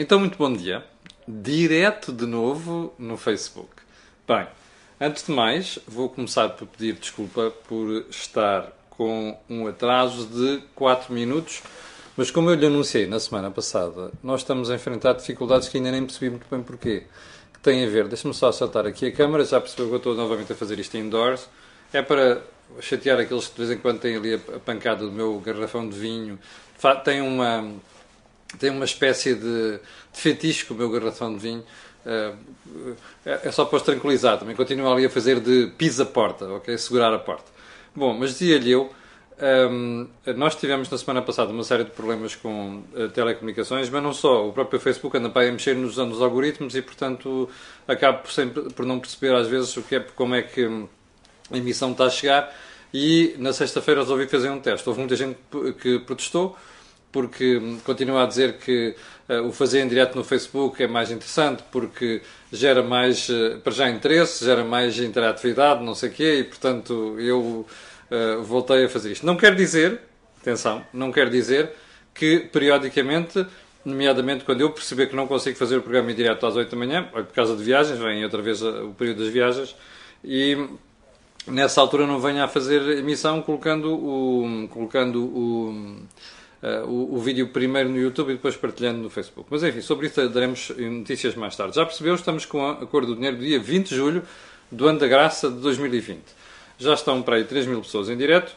Então, muito bom dia. Direto de novo no Facebook. Bem, antes de mais, vou começar por pedir desculpa por estar com um atraso de 4 minutos, mas como eu lhe anunciei na semana passada, nós estamos a enfrentar dificuldades que ainda nem percebi muito bem porquê. Que tem a ver, deixa-me só saltar aqui a câmera, já percebeu que eu estou novamente a fazer isto indoors. É para chatear aqueles que de vez em quando têm ali a pancada do meu garrafão de vinho. Tem uma tem uma espécie de, de com o meu garrafão de vinho. Uh, é, é, só para os tranquilizar, também continuo ali a fazer de pisa-porta, ok? Segurar a porta. Bom, mas dizia-lhe eu, um, ehm, nós tivemos na semana passada uma série de problemas com uh, telecomunicações, mas não só. O próprio Facebook anda para mexer nos, nos algoritmos e, portanto, acabo por, sempre, por não perceber às vezes o que é, como é que a emissão está a chegar. E na sexta-feira resolvi fazer um teste. Houve muita gente que protestou porque continua a dizer que uh, o fazer em direto no Facebook é mais interessante porque gera mais, uh, para já, interesse, gera mais interatividade, não sei o quê, e portanto eu uh, voltei a fazer isto. Não quer dizer, atenção, não quer dizer que periodicamente, nomeadamente quando eu perceber que não consigo fazer o programa em direto às 8 da manhã, por causa de viagens, vem outra vez o período das viagens, e nessa altura não venha a fazer emissão colocando o. colocando o Uh, o, o, vídeo primeiro no YouTube e depois partilhando no Facebook. Mas enfim, sobre isso daremos notícias mais tarde. Já percebeu? Estamos com a cor do dinheiro do dia 20 de julho do ano da graça de 2020. Já estão para aí 3 mil pessoas em direto.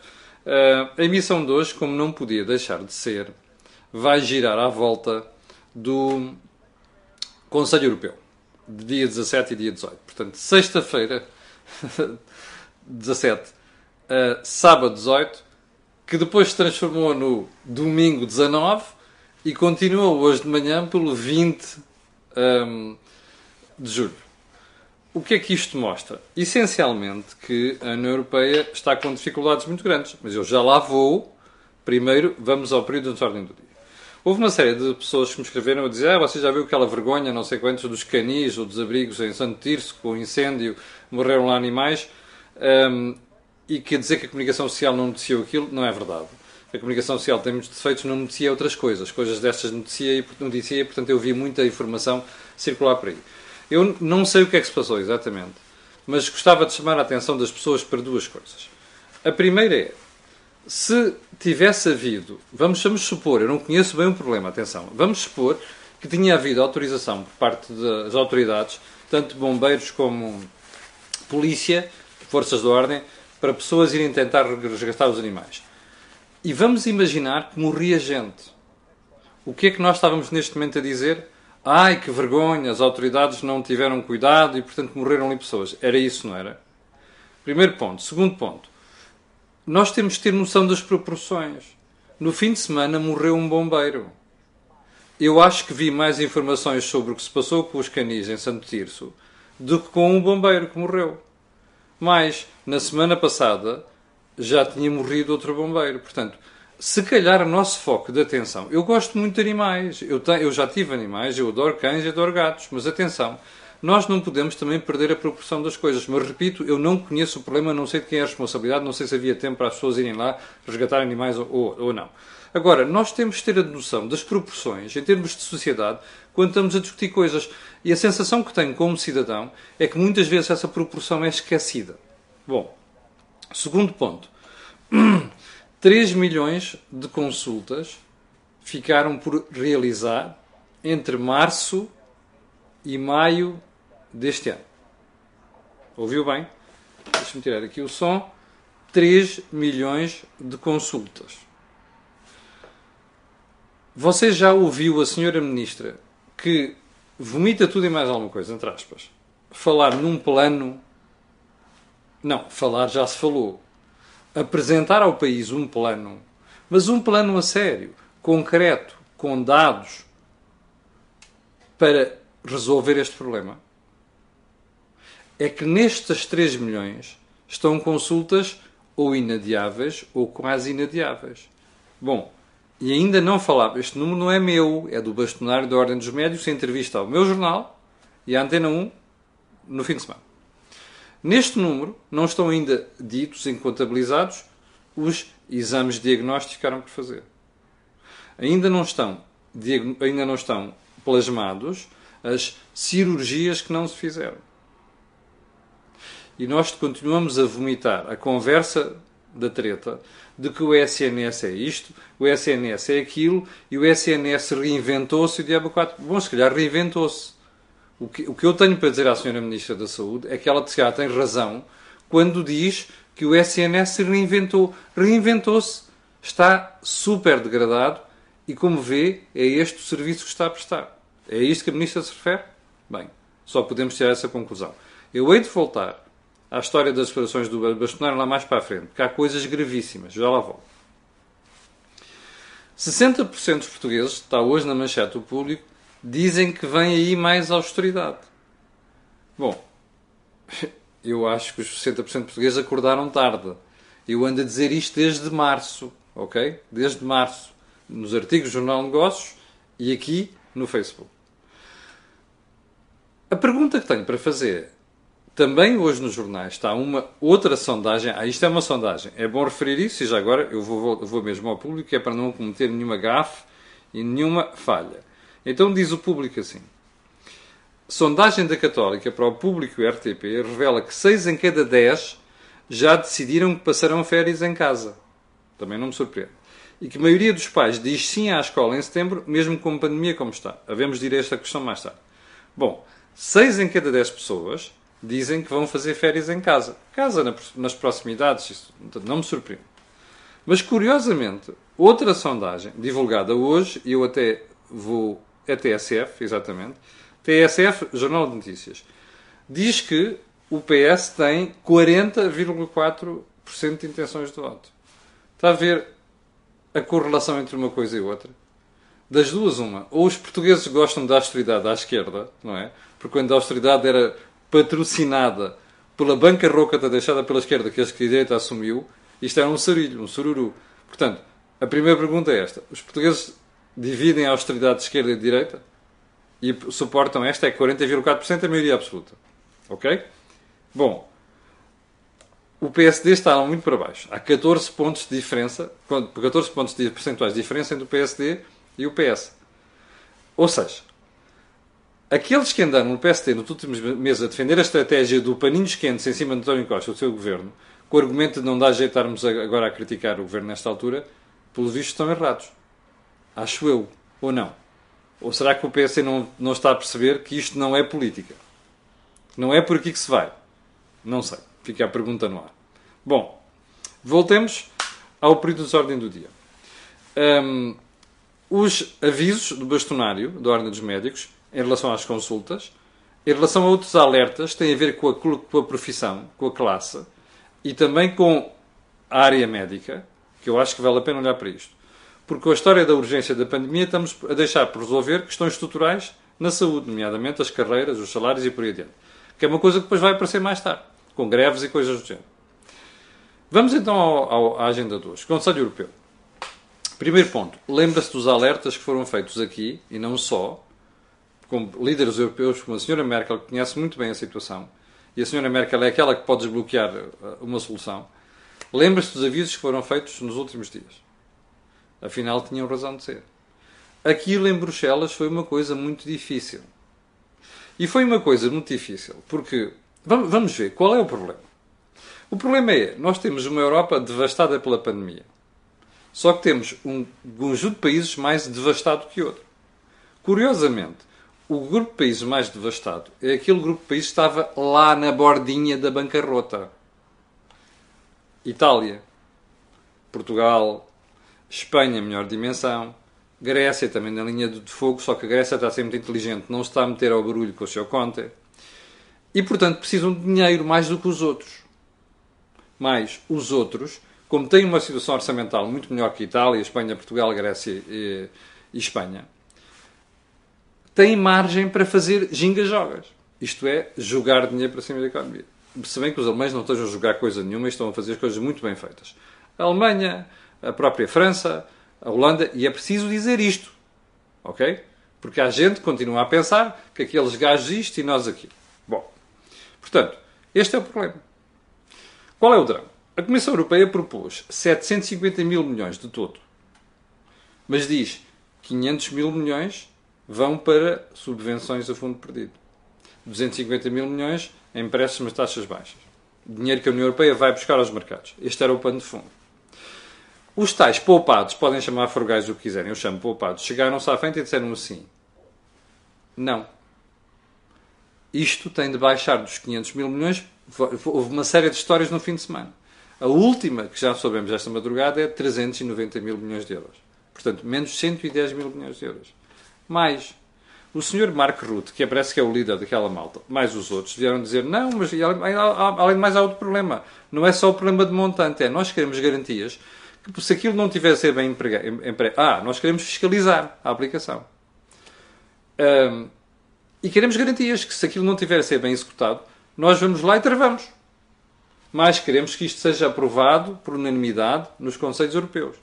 Uh, a emissão de hoje, como não podia deixar de ser, vai girar à volta do Conselho Europeu, de dia 17 e dia 18. Portanto, sexta-feira, 17, uh, sábado 18 que depois se transformou no domingo 19 e continua hoje de manhã pelo 20 um, de julho. O que é que isto mostra? Essencialmente que a União Europeia está com dificuldades muito grandes, mas eu já lá vou. Primeiro, vamos ao período de ordem do dia. Houve uma série de pessoas que me escreveram a dizer ah, você já viu aquela vergonha, não sei quantos, dos canis ou dos abrigos em Santo Tirso, com o incêndio, morreram lá animais. Um, e que dizer que a comunicação social não noticiou aquilo não é verdade. A comunicação social tem muitos defeitos, não noticia outras coisas. Coisas destas noticia e, noticia portanto, eu vi muita informação circular por aí. Eu não sei o que é que se passou exatamente, mas gostava de chamar a atenção das pessoas para duas coisas. A primeira é, se tivesse havido, vamos, vamos supor, eu não conheço bem o problema, atenção, vamos supor que tinha havido autorização por parte das autoridades, tanto bombeiros como polícia, forças de ordem, para pessoas irem tentar resgatar os animais. E vamos imaginar que morria gente. O que é que nós estávamos neste momento a dizer? Ai, que vergonha, as autoridades não tiveram cuidado e, portanto, morreram ali pessoas. Era isso, não era? Primeiro ponto. Segundo ponto. Nós temos de ter noção das proporções. No fim de semana morreu um bombeiro. Eu acho que vi mais informações sobre o que se passou com os canis em Santo Tirso do que com um bombeiro que morreu. Mas, na semana passada, já tinha morrido outro bombeiro. Portanto, se calhar o nosso foco de atenção. Eu gosto muito de animais, eu, tenho, eu já tive animais, eu adoro cães e adoro gatos, mas atenção, nós não podemos também perder a proporção das coisas. Mas repito, eu não conheço o problema, não sei de quem é a responsabilidade, não sei se havia tempo para as pessoas irem lá resgatar animais ou, ou, ou não. Agora, nós temos de ter a noção das proporções, em termos de sociedade, quando estamos a discutir coisas. E a sensação que tenho como cidadão é que muitas vezes essa proporção é esquecida. Bom, segundo ponto. 3 milhões de consultas ficaram por realizar entre março e maio deste ano. Ouviu bem? Deixa-me tirar aqui o som. 3 milhões de consultas. Você já ouviu a senhora ministra que vomita tudo e mais alguma coisa, entre aspas, falar num plano. Não, falar já se falou. Apresentar ao país um plano, mas um plano a sério, concreto, com dados, para resolver este problema. É que nestas 3 milhões estão consultas ou inadiáveis ou quase inadiáveis. Bom, e ainda não falava, este número não é meu, é do bastonário da Ordem dos Médicos, em entrevista ao meu jornal e à Antena 1 no fim de semana. Neste número não estão ainda ditos e contabilizados os exames diagnósticos que ficaram por fazer. Ainda não estão, ainda não estão plasmados as cirurgias que não se fizeram. E nós continuamos a vomitar a conversa da treta de que o SNS é isto, o SNS é aquilo e o SNS reinventou-se o Diabo 4. Bom, se calhar reinventou-se. O que, o que eu tenho para dizer à Sra. Ministra da Saúde é que ela se calhar tem razão quando diz que o SNS se reinventou. Reinventou-se. Está super degradado e, como vê, é este o serviço que está a prestar. É isto que a Ministra se refere? Bem, só podemos tirar essa conclusão. Eu hei de voltar à história das declarações do Bastonário lá mais para a frente, porque há coisas gravíssimas. Já lá volto. 60% dos portugueses, está hoje na manchete do público, dizem que vem aí mais austeridade. Bom, eu acho que os 60% de portugueses acordaram tarde. Eu ando a dizer isto desde março, ok? Desde março, nos artigos do Jornal Negócios e aqui no Facebook. A pergunta que tenho para fazer, também hoje nos jornais, está uma outra sondagem. Ah, isto é uma sondagem. É bom referir isso e já agora eu vou, vou, mesmo ao público, é para não cometer nenhuma gafe e nenhuma falha. Então diz o público assim. Sondagem da Católica para o público RTP revela que 6 em cada 10 já decidiram que passarão férias em casa. Também não me surpreende. E que a maioria dos pais diz sim à escola em setembro, mesmo com a pandemia como está. Havemos de ir a esta questão mais tarde. Bom, 6 em cada 10 pessoas dizem que vão fazer férias em casa. Casa nas proximidades, isso não me surpreende. Mas curiosamente, outra sondagem divulgada hoje, e eu até vou. É TSF, exatamente TSF, Jornal de Notícias, diz que o PS tem 40,4% de intenções de voto. Está a ver a correlação entre uma coisa e outra? Das duas, uma. Ou os portugueses gostam da austeridade à esquerda, não é? Porque quando a austeridade era patrocinada pela banca rocata deixada pela esquerda, que a direita assumiu, isto era um sarilho, um sururu. Portanto, a primeira pergunta é esta. Os portugueses dividem a austeridade de esquerda e de direita? e suportam esta é 40,4% a maioria absoluta. Ok? Bom, o PSD está muito para baixo. Há 14 pontos de diferença, 14 pontos de percentuais de diferença entre o PSD e o PS. Ou seja, aqueles que andaram no PSD nos últimos meses a defender a estratégia do paninhos quentes em cima de António Costa, o seu governo, com o argumento de não dar jeito estarmos agora a criticar o governo nesta altura, pelos vistos estão errados. Acho eu. Ou não? Ou será que o PS não, não está a perceber que isto não é política? Não é por aqui que se vai? Não sei. Fica a pergunta no ar. Bom, voltemos ao período de ordem do dia. Um, os avisos do bastonário da Ordem dos Médicos em relação às consultas, em relação a outros alertas, têm a ver com a, com a profissão, com a classe e também com a área médica, que eu acho que vale a pena olhar para isto porque com a história da urgência da pandemia estamos a deixar por resolver questões estruturais na saúde, nomeadamente as carreiras, os salários e por aí adiante. Que é uma coisa que depois vai aparecer mais tarde, com greves e coisas do género. Vamos então ao, ao, à agenda de hoje. Conselho Europeu. Primeiro ponto. Lembra-se dos alertas que foram feitos aqui, e não só, com líderes europeus como a senhora Merkel, que conhece muito bem a situação, e a senhora Merkel é aquela que pode desbloquear uh, uma solução. Lembra-se dos avisos que foram feitos nos últimos dias. Afinal, tinham razão de ser. Aquilo em Bruxelas foi uma coisa muito difícil. E foi uma coisa muito difícil, porque vamos ver qual é o problema. O problema é, nós temos uma Europa devastada pela pandemia. Só que temos um conjunto de países mais devastado que outro. Curiosamente, o grupo de países mais devastado é aquele grupo de países estava lá na bordinha da bancarrota. Itália, Portugal, Espanha, melhor dimensão. Grécia também na linha de fogo, só que a Grécia está muito inteligente, não se está a meter ao barulho com o seu Conte. E, portanto, precisam de dinheiro mais do que os outros. Mais os outros, como têm uma situação orçamental muito melhor que Itália, Espanha, Portugal, Grécia e, e Espanha, têm margem para fazer ginga-jogas. Isto é, jogar dinheiro para cima da economia. Se bem que os alemães não estejam a jogar coisa nenhuma, estão a fazer as coisas muito bem feitas. A Alemanha, a própria França, a Holanda, e é preciso dizer isto, ok? Porque a gente continua a pensar que aqueles gajos isto e nós aquilo. Bom, portanto, este é o problema. Qual é o drama? A Comissão Europeia propôs 750 mil milhões de todo, mas diz 500 mil milhões vão para subvenções a fundo perdido. 250 mil milhões em empréstimos de taxas baixas. Dinheiro que a União Europeia vai buscar aos mercados. Este era o pano de fundo. Os tais poupados, podem chamar frugais o que quiserem, eu chamo poupados, chegaram-se à frente e disseram assim: não. Isto tem de baixar dos 500 mil milhões. Houve uma série de histórias no fim de semana. A última, que já soubemos esta madrugada, é 390 mil milhões de euros. Portanto, menos 110 mil milhões de euros. Mais, o senhor Mark Rutte, que parece que é o líder daquela malta, mais os outros, vieram dizer: não, mas além de mais há outro problema. Não é só o problema de montante, é nós queremos garantias que se aquilo não tiver a ser bem empregado. Empre... Ah, nós queremos fiscalizar a aplicação. Um, e queremos garantias que se aquilo não tiver a ser bem executado, nós vamos lá e travamos. Mas queremos que isto seja aprovado por unanimidade nos Conselhos Europeus.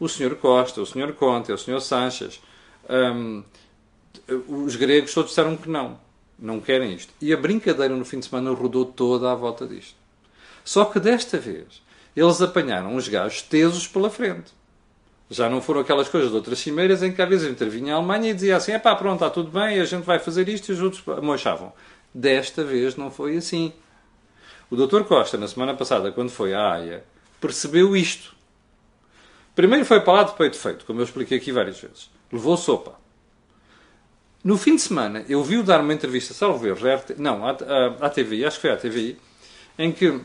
O Sr. Costa, o Sr. Conte, o Sr. Sanches, um, os gregos todos disseram que não. Não querem isto. E a brincadeira no fim de semana rodou toda à volta disto. Só que desta vez eles apanharam os gajos tesos pela frente. Já não foram aquelas coisas de outras cimeiras em que às vezes intervinha a Alemanha e dizia assim: é pá, pronto, está tudo bem, a gente vai fazer isto e os outros mochavam. Desta vez não foi assim. O Dr. Costa, na semana passada, quando foi à AIA, percebeu isto. Primeiro foi para lá de peito feito, como eu expliquei aqui várias vezes. Levou sopa. No fim de semana, eu vi-o dar uma entrevista, salvo erro, não, à, à, à TVI, acho que foi à TVI, em que,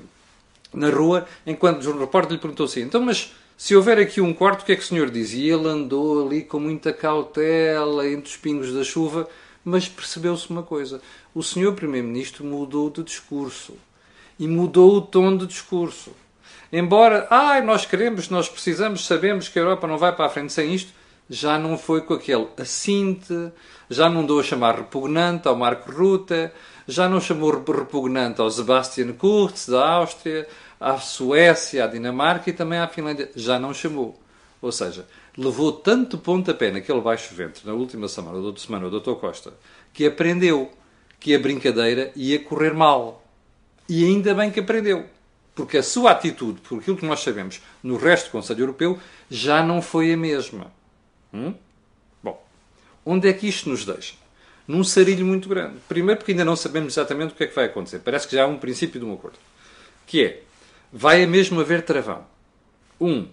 na rua, enquanto o repórter lhe perguntou assim, então, mas se houver aqui um quarto, o que é que o senhor diz? E ele andou ali com muita cautela, entre os pingos da chuva, mas percebeu-se uma coisa: o senhor Primeiro-Ministro mudou de discurso. E mudou o tom de discurso. Embora, ai, ah, nós queremos, nós precisamos, sabemos que a Europa não vai para a frente sem isto, já não foi com aquele assinte, já não dou a chamar repugnante ao Marco Rutte, já não chamou repugnante ao Sebastian Kurz, da Áustria, à Suécia, à Dinamarca e também à Finlândia. Já não chamou. Ou seja, levou tanto pontapé naquele baixo ventre na última semana, do semana, o Dr. Costa, que aprendeu que a brincadeira ia correr mal. E ainda bem que aprendeu. Porque a sua atitude, por aquilo que nós sabemos, no resto do Conselho Europeu, já não foi a mesma. Hum? Bom, onde é que isto nos deixa? Num sarilho muito grande. Primeiro porque ainda não sabemos exatamente o que é que vai acontecer. Parece que já há um princípio de um acordo. Que é, vai mesmo haver travão. Um,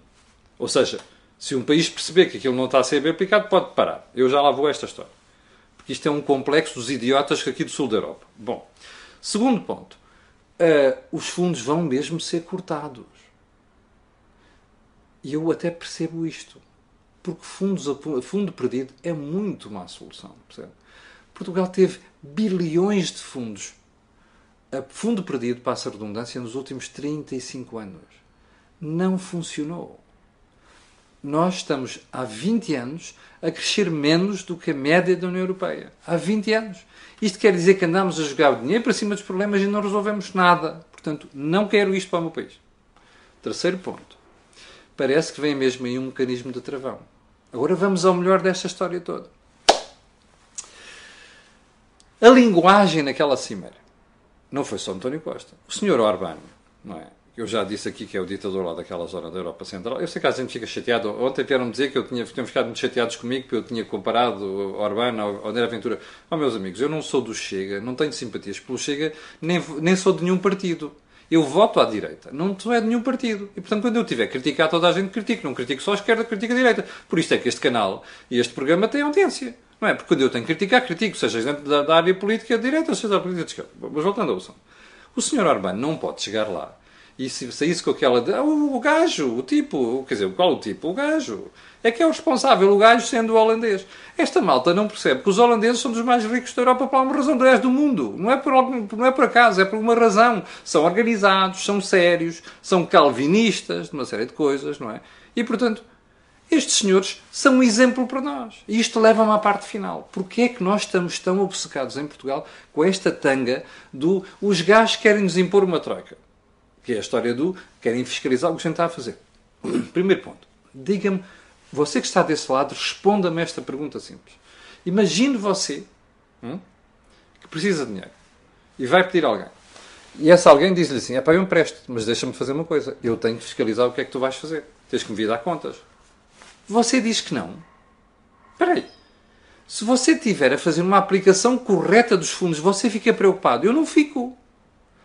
ou seja, se um país perceber que aquilo não está a ser bem aplicado, pode parar. Eu já lá vou esta história. Porque isto é um complexo dos idiotas aqui do sul da Europa. Bom, segundo ponto. Uh, os fundos vão mesmo ser cortados. E eu até percebo isto. Porque fundos fundo perdido é muito má solução. Percebe? Portugal teve bilhões de fundos a fundo perdido, passa a redundância, nos últimos 35 anos. Não funcionou. Nós estamos há 20 anos a crescer menos do que a média da União Europeia. Há 20 anos. Isto quer dizer que andamos a jogar o dinheiro para cima dos problemas e não resolvemos nada. Portanto, não quero isto para o meu país. Terceiro ponto. Parece que vem mesmo aí um mecanismo de travão. Agora vamos ao melhor desta história toda. A linguagem naquela cimeira não foi só António Costa. O senhor Orbán, não é? Eu já disse aqui que é o ditador lá daquela zona da Europa Central. Eu sei que a gente fica chateado. Ontem vieram dizer que eu tinha, tinham ficado muito chateados comigo porque eu tinha comparado Orbán ao André Ventura. Oh, meus amigos, eu não sou do Chega, não tenho simpatias pelo Chega, nem, nem sou de nenhum partido. Eu voto à direita, não sou é de nenhum partido. E, portanto, quando eu tiver a criticar toda a gente, critico. Não critico só a esquerda, critico a direita. Por isso é que este canal e este programa têm audiência. Não é? Porque quando eu tenho que criticar, critico, seja dentro da, da área política de direita, seja da política de esquerda. Mas voltando ao assunto. O senhor Orbán não pode chegar lá e se saísse com aquela de, ah, o, o gajo, o tipo, quer dizer, qual o tipo? O gajo. É que é o responsável, o gajo sendo o holandês. Esta malta não percebe que os holandeses são dos mais ricos da Europa por alguma razão, aliás, do mundo. Não é, por, não é por acaso, é por uma razão. São organizados, são sérios, são calvinistas, de uma série de coisas, não é? E, portanto, estes senhores são um exemplo para nós. E isto leva-me à parte final. Porquê é que nós estamos tão obcecados em Portugal com esta tanga do os gajos querem nos impor uma troika? Que é a história do querem fiscalizar o que a gente está a fazer. Primeiro ponto. Diga-me, você que está desse lado, responda-me esta pergunta simples. Imagine você hum, que precisa de dinheiro e vai pedir a alguém. E esse alguém diz-lhe assim: é para eu empresto, mas deixa-me fazer uma coisa. Eu tenho que fiscalizar o que é que tu vais fazer. Tens que me vir dar contas. Você diz que não. Espera aí. Se você tiver a fazer uma aplicação correta dos fundos, você fica preocupado. Eu não fico.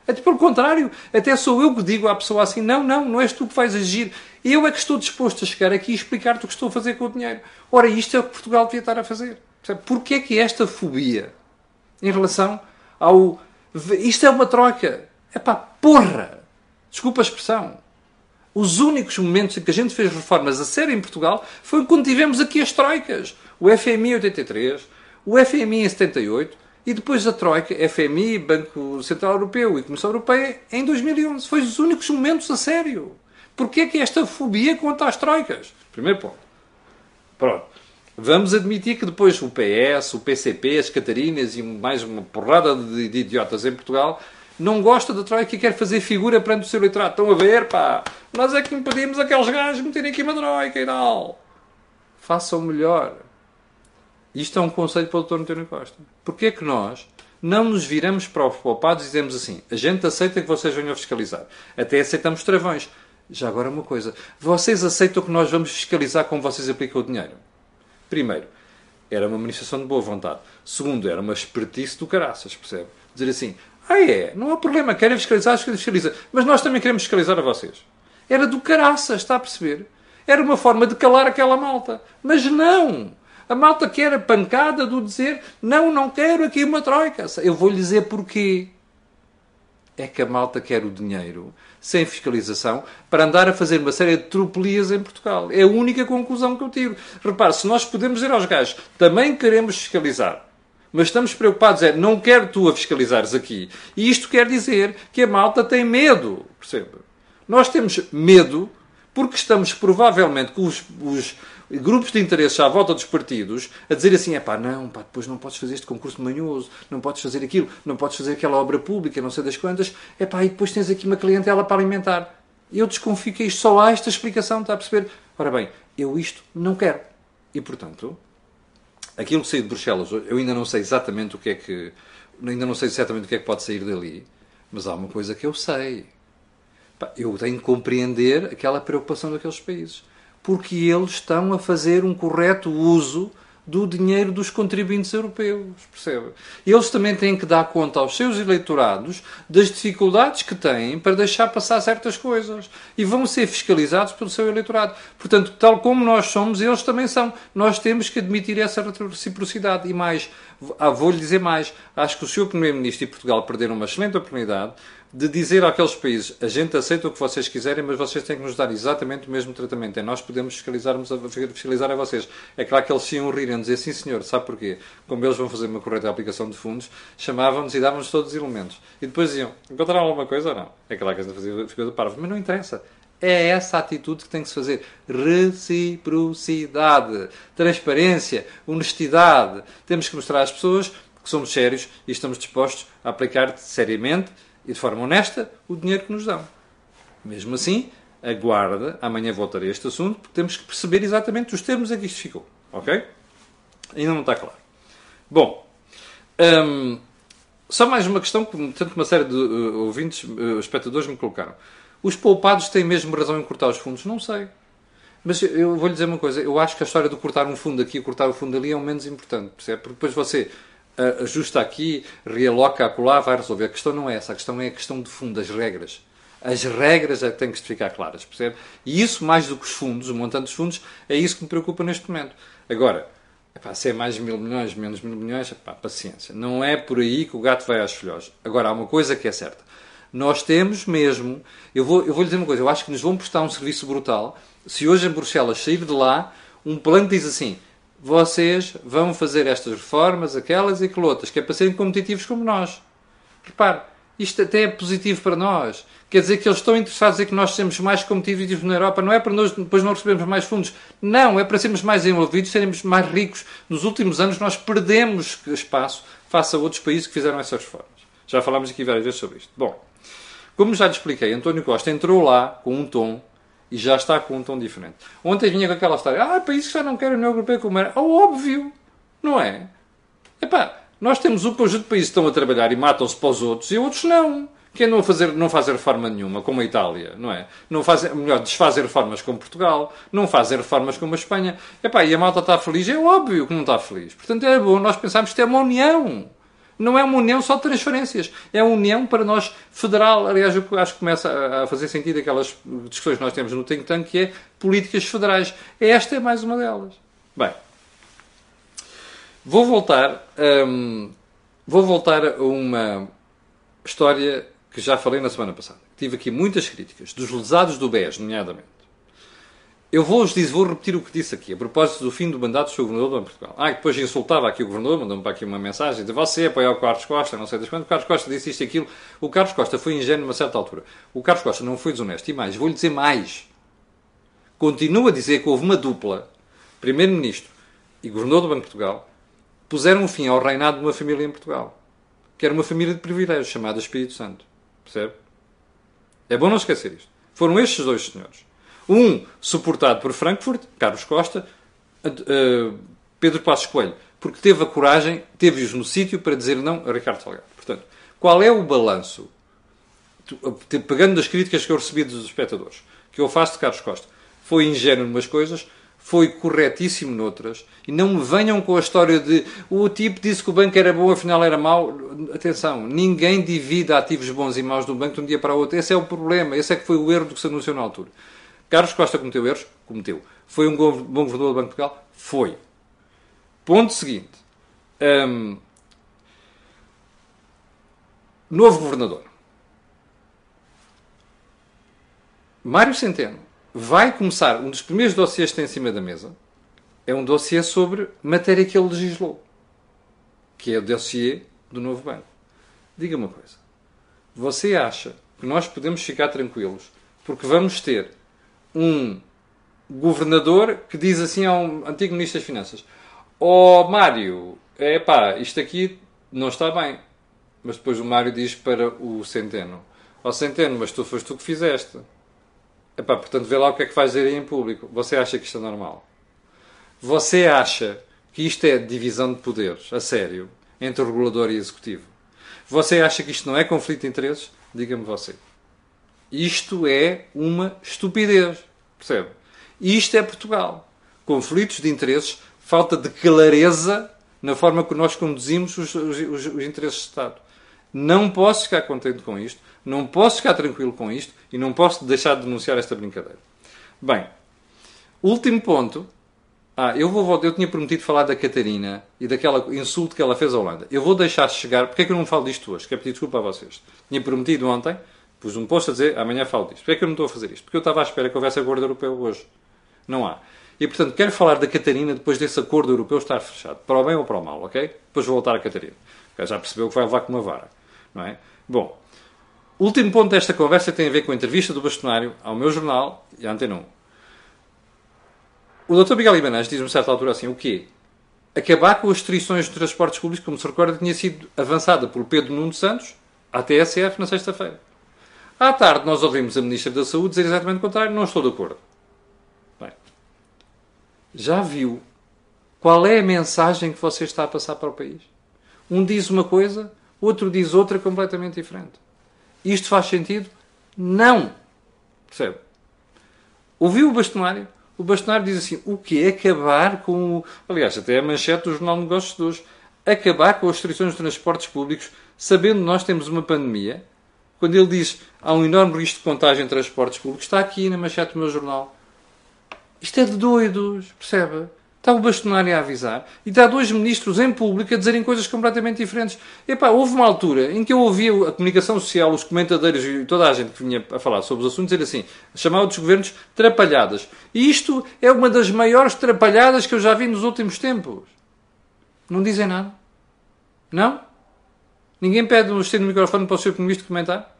Até pelo contrário, até sou eu que digo à pessoa assim: não, não, não és tu que vais agir. Eu é que estou disposto a chegar aqui e explicar-te o que estou a fazer com o dinheiro. Ora, isto é o que Portugal devia estar a fazer. Porquê é que esta fobia em relação ao. Isto é uma troca. É pá, porra! Desculpa a expressão. Os únicos momentos em que a gente fez reformas a sério em Portugal foi quando tivemos aqui as troicas. O FMI em 83, o FMI em 78 e depois a Troika, FMI, Banco Central Europeu e Comissão Europeia em 2011. Foi os únicos momentos a sério. Porquê é que esta fobia contra as Troicas? Primeiro ponto. Pronto. Vamos admitir que depois o PS, o PCP, as Catarinas e mais uma porrada de, de idiotas em Portugal não gosta da Troika e quer fazer figura perante o seu eleitorado. Estão a ver, pá, nós é que impedimos aqueles gajos meterem aqui uma Troika e tal. Façam melhor. Isto é um conselho para o Dr. António Costa. Porquê é que nós não nos viramos para os poupados e dizemos assim: a gente aceita que vocês venham fiscalizar. Até aceitamos travões. Já agora uma coisa: vocês aceitam que nós vamos fiscalizar como vocês aplicam o dinheiro? Primeiro, era uma manifestação de boa vontade. Segundo, era uma espertice do caraças, percebe? Dizer assim: ah, é, não há problema, querem fiscalizar, fiscaliza. Mas nós também queremos fiscalizar a vocês. Era do caraças, está a perceber? Era uma forma de calar aquela malta. Mas não! A malta quer a pancada do dizer não, não quero aqui uma troika. Eu vou lhe dizer porquê. É que a malta quer o dinheiro sem fiscalização para andar a fazer uma série de tropelias em Portugal. É a única conclusão que eu tiro. Repare, se nós podemos dizer aos gajos também queremos fiscalizar, mas estamos preocupados é não quero tu a fiscalizares aqui. E isto quer dizer que a malta tem medo, percebe? Nós temos medo porque estamos provavelmente com os, os grupos de interesses à volta dos partidos a dizer assim: é pá, não, pá, depois não podes fazer este concurso manhoso, não podes fazer aquilo, não podes fazer aquela obra pública, não sei das quantas, é pá, e depois tens aqui uma clientela para alimentar. Eu desconfio que isto só há esta explicação, está a perceber? Ora bem, eu isto não quero. E portanto, aquilo que saiu de Bruxelas, eu ainda não sei exatamente o que é que. Ainda não sei exatamente o que é que pode sair dali, mas há uma coisa que eu sei. Eu tenho que compreender aquela preocupação daqueles países porque eles estão a fazer um correto uso do dinheiro dos contribuintes europeus, percebe? Eles também têm que dar conta aos seus eleitorados das dificuldades que têm para deixar passar certas coisas e vão ser fiscalizados pelo seu eleitorado. Portanto, tal como nós somos, eles também são. Nós temos que admitir essa reciprocidade e mais, ah, vou-lhe dizer mais, acho que o Sr. Primeiro-Ministro e Portugal perderam uma excelente oportunidade de dizer àqueles países a gente aceita o que vocês quiserem, mas vocês têm que nos dar exatamente o mesmo tratamento. É nós podemos fiscalizarmos a, fiscalizar a vocês. É claro que eles se iam rir e dizer sim senhor, sabe porquê? Como eles vão fazer uma correta aplicação de fundos, chamavam-nos e davam-nos todos os elementos. E depois diziam, encontraram alguma coisa ou não? É claro que a gente fazia coisa parva, mas não interessa. É essa atitude que tem que se fazer. Reciprocidade, transparência, honestidade. Temos que mostrar às pessoas que somos sérios e estamos dispostos a aplicar seriamente e de forma honesta o dinheiro que nos dão. Mesmo assim, aguarda, amanhã voltarei a este assunto, porque temos que perceber exatamente os termos em que isto ficou. Ok? Ainda não está claro. Bom, hum, só mais uma questão que tanto uma série de uh, ouvintes, uh, espectadores me colocaram. Os poupados têm mesmo razão em cortar os fundos? Não sei. Mas eu vou-lhe dizer uma coisa. Eu acho que a história de cortar um fundo aqui e cortar o fundo ali é o menos importante. Percebe? Porque depois você ajusta aqui, realoca acolá, vai resolver. A questão não é essa, a questão é a questão de fundo, das regras. As regras é que têm que ficar claras, percebe? E isso, mais do que os fundos, o montante dos fundos, é isso que me preocupa neste momento. Agora, epá, se é mais mil milhões, menos mil milhões, epá, paciência. Não é por aí que o gato vai às filhós. Agora, há uma coisa que é certa. Nós temos mesmo, eu vou, eu vou lhe dizer uma coisa, eu acho que nos vão prestar um serviço brutal se hoje em Bruxelas sair de lá um plano que diz assim, vocês vão fazer estas reformas, aquelas e aquelas outras, que é para serem competitivos como nós. Repare, isto até é positivo para nós. Quer dizer que eles estão interessados em que nós sejamos mais competitivos na Europa. Não é para nós depois não recebermos mais fundos. Não, é para sermos mais envolvidos, sermos mais ricos. Nos últimos anos nós perdemos espaço face a outros países que fizeram essas reformas. Já falámos aqui várias vezes sobre isto. Bom, como já lhe expliquei, António Costa entrou lá com um tom e já está com um tom diferente. Ontem vinha com aquela história, ah, países que já não querem a União Europeia como era. Oh, óbvio, não é? Epá, nós temos um conjunto de países que estão a trabalhar e matam-se para os outros e outros não. que andam a fazer, não fazer reforma nenhuma, como a Itália, não é? Não fazem, melhor, desfazer reformas como Portugal, não fazem reformas como a Espanha. Epá, e a malta está feliz? É óbvio que não está feliz. Portanto, é bom nós pensarmos que é uma união. Não é uma união só de transferências. É uma união para nós federal. Aliás, eu acho que começa a fazer sentido aquelas discussões que nós temos no think tank, que é políticas federais. Esta é mais uma delas. Bem, vou voltar, hum, vou voltar a uma história que já falei na semana passada. Tive aqui muitas críticas dos lesados do BES, nomeadamente. Eu vou-vos dizer, vou repetir o que disse aqui, a propósito do fim do mandato do Sr. Governador do Banco de Portugal. Ah, depois insultava aqui o Governador, mandou-me para aqui uma mensagem, de você apoiar o Carlos Costa, não sei das quantas. O Carlos Costa disse isto e aquilo. O Carlos Costa foi ingênuo numa certa altura. O Carlos Costa não foi desonesto. E mais, vou-lhe dizer mais. Continua a dizer que houve uma dupla, Primeiro-Ministro e Governador do Banco de Portugal, puseram fim ao reinado de uma família em Portugal. Que era uma família de privilégios, chamada Espírito Santo. Percebe? É bom não esquecer isto. Foram estes dois senhores. Um suportado por Frankfurt, Carlos Costa, uh, Pedro Passos Coelho, porque teve a coragem, teve-os no sítio para dizer não a Ricardo Salgado. Portanto, qual é o balanço, pegando das críticas que eu recebi dos espectadores, que eu faço de Carlos Costa? Foi ingênuo em umas coisas, foi corretíssimo noutras. E não me venham com a história de o tipo disse que o banco era bom, afinal era mau. Atenção, ninguém divide ativos bons e maus um banco de um dia para o outro. Esse é o problema, esse é que foi o erro do que se anunciou na altura. Carlos Costa cometeu erros? Cometeu. Foi um bom governador do Banco de Portugal? Foi. Ponto seguinte. Um, novo governador. Mário Centeno vai começar, um dos primeiros dossiês que tem em cima da mesa, é um dossiê sobre matéria que ele legislou, que é o dossiê do novo banco. Diga uma coisa. Você acha que nós podemos ficar tranquilos porque vamos ter um governador que diz assim a um antigo ministro das Finanças: Ó oh, Mário, é pá, isto aqui não está bem. Mas depois o Mário diz para o Centeno: Ó oh, Centeno, mas tu foste tu que fizeste. Epá, portanto, vê lá o que é que dizer aí em público. Você acha que isto é normal? Você acha que isto é divisão de poderes, a sério, entre o regulador e o executivo? Você acha que isto não é conflito de interesses? Diga-me você. Isto é uma estupidez. Percebe? Isto é Portugal. Conflitos de interesses, falta de clareza na forma que nós conduzimos os, os, os, interesses de Estado. Não posso ficar contente com isto, não posso ficar tranquilo com isto e não posso deixar de denunciar esta brincadeira. Bem, último ponto. Ah, eu vou Eu tinha prometido falar da Catarina e daquela insulto que ela fez à Holanda. Eu vou deixar chegar. Porque é que eu não falo disto hoje? Quero pedir desculpa a vocês. Tinha prometido ontem, pus um post a dizer amanhã falo disto. Porquê é que eu não estou a fazer isto? Porque eu estava à espera que houvesse acordo europeu hoje. Não há. E portanto, quero falar da Catarina depois desse acordo europeu estar fechado. Para o bem ou para o mal, ok? Depois vou voltar a Catarina. Já percebeu que vai levar com uma vara. Não é? Bom, o último ponto desta conversa tem a ver com a entrevista do bastonário ao meu jornal e à 1. O Dr. Miguel Ibanez diz-me a certa altura assim: o quê? Acabar com as restrições de transportes públicos, como se recorda, tinha sido avançada por Pedro Nuno Santos à TSF na sexta-feira. À tarde, nós ouvimos a Ministra da Saúde dizer exatamente o contrário: não estou de acordo. Bem, já viu qual é a mensagem que você está a passar para o país? Um diz uma coisa, outro diz outra completamente diferente. Isto faz sentido? Não. Percebe? Ouviu o bastonário? O bastonário diz assim: o que acabar com. O... Aliás, até a manchete do Jornal de Negócios de hoje. Acabar com as restrições de transportes públicos, sabendo nós temos uma pandemia. Quando ele diz há um enorme risco de contágio em transportes públicos, está aqui na manchete do meu jornal. Isto é de doidos, percebe? Está o bastonário a avisar e está dois ministros em público a dizerem coisas completamente diferentes. Epá, houve uma altura em que eu ouvia a comunicação social, os comentadores e toda a gente que vinha a falar sobre os assuntos dizer assim, chamar os governos trapalhadas. E isto é uma das maiores trapalhadas que eu já vi nos últimos tempos. Não dizem nada. Não? Ninguém pede um estendo microfone para o Sr. Primeiro-Ministro comentar?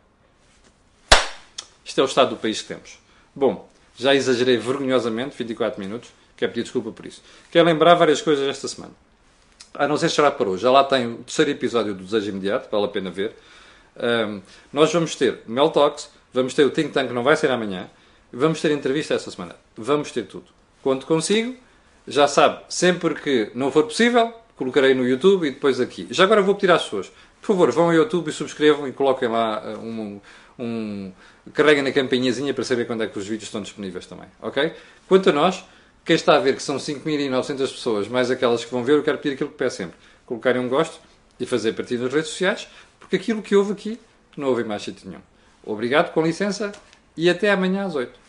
Isto é o estado do país que temos. Bom, já exagerei vergonhosamente, 24 minutos. Quero pedir desculpa por isso. Quero lembrar várias coisas esta semana. A não ser chorar para hoje. Já lá tem o terceiro episódio do Desejo Imediato, vale a pena ver. Um, nós vamos ter Mel Talks, vamos ter o Think Tank, não vai ser amanhã, vamos ter entrevista esta semana. Vamos ter tudo. Quando consigo, já sabe, sempre que não for possível, colocarei no YouTube e depois aqui. Já agora vou pedir às pessoas, por favor, vão ao YouTube e subscrevam e coloquem lá uh, um, um carreguem na campainhazinha para saber quando é que os vídeos estão disponíveis também, ok? Quanto a nós, quem está a ver que são 5.900 pessoas, mais aquelas que vão ver, eu quero pedir aquilo que peço sempre. Colocarem um gosto e fazer partido nas redes sociais, porque aquilo que houve aqui não houve mais sítio nenhum. Obrigado, com licença, e até amanhã às 8.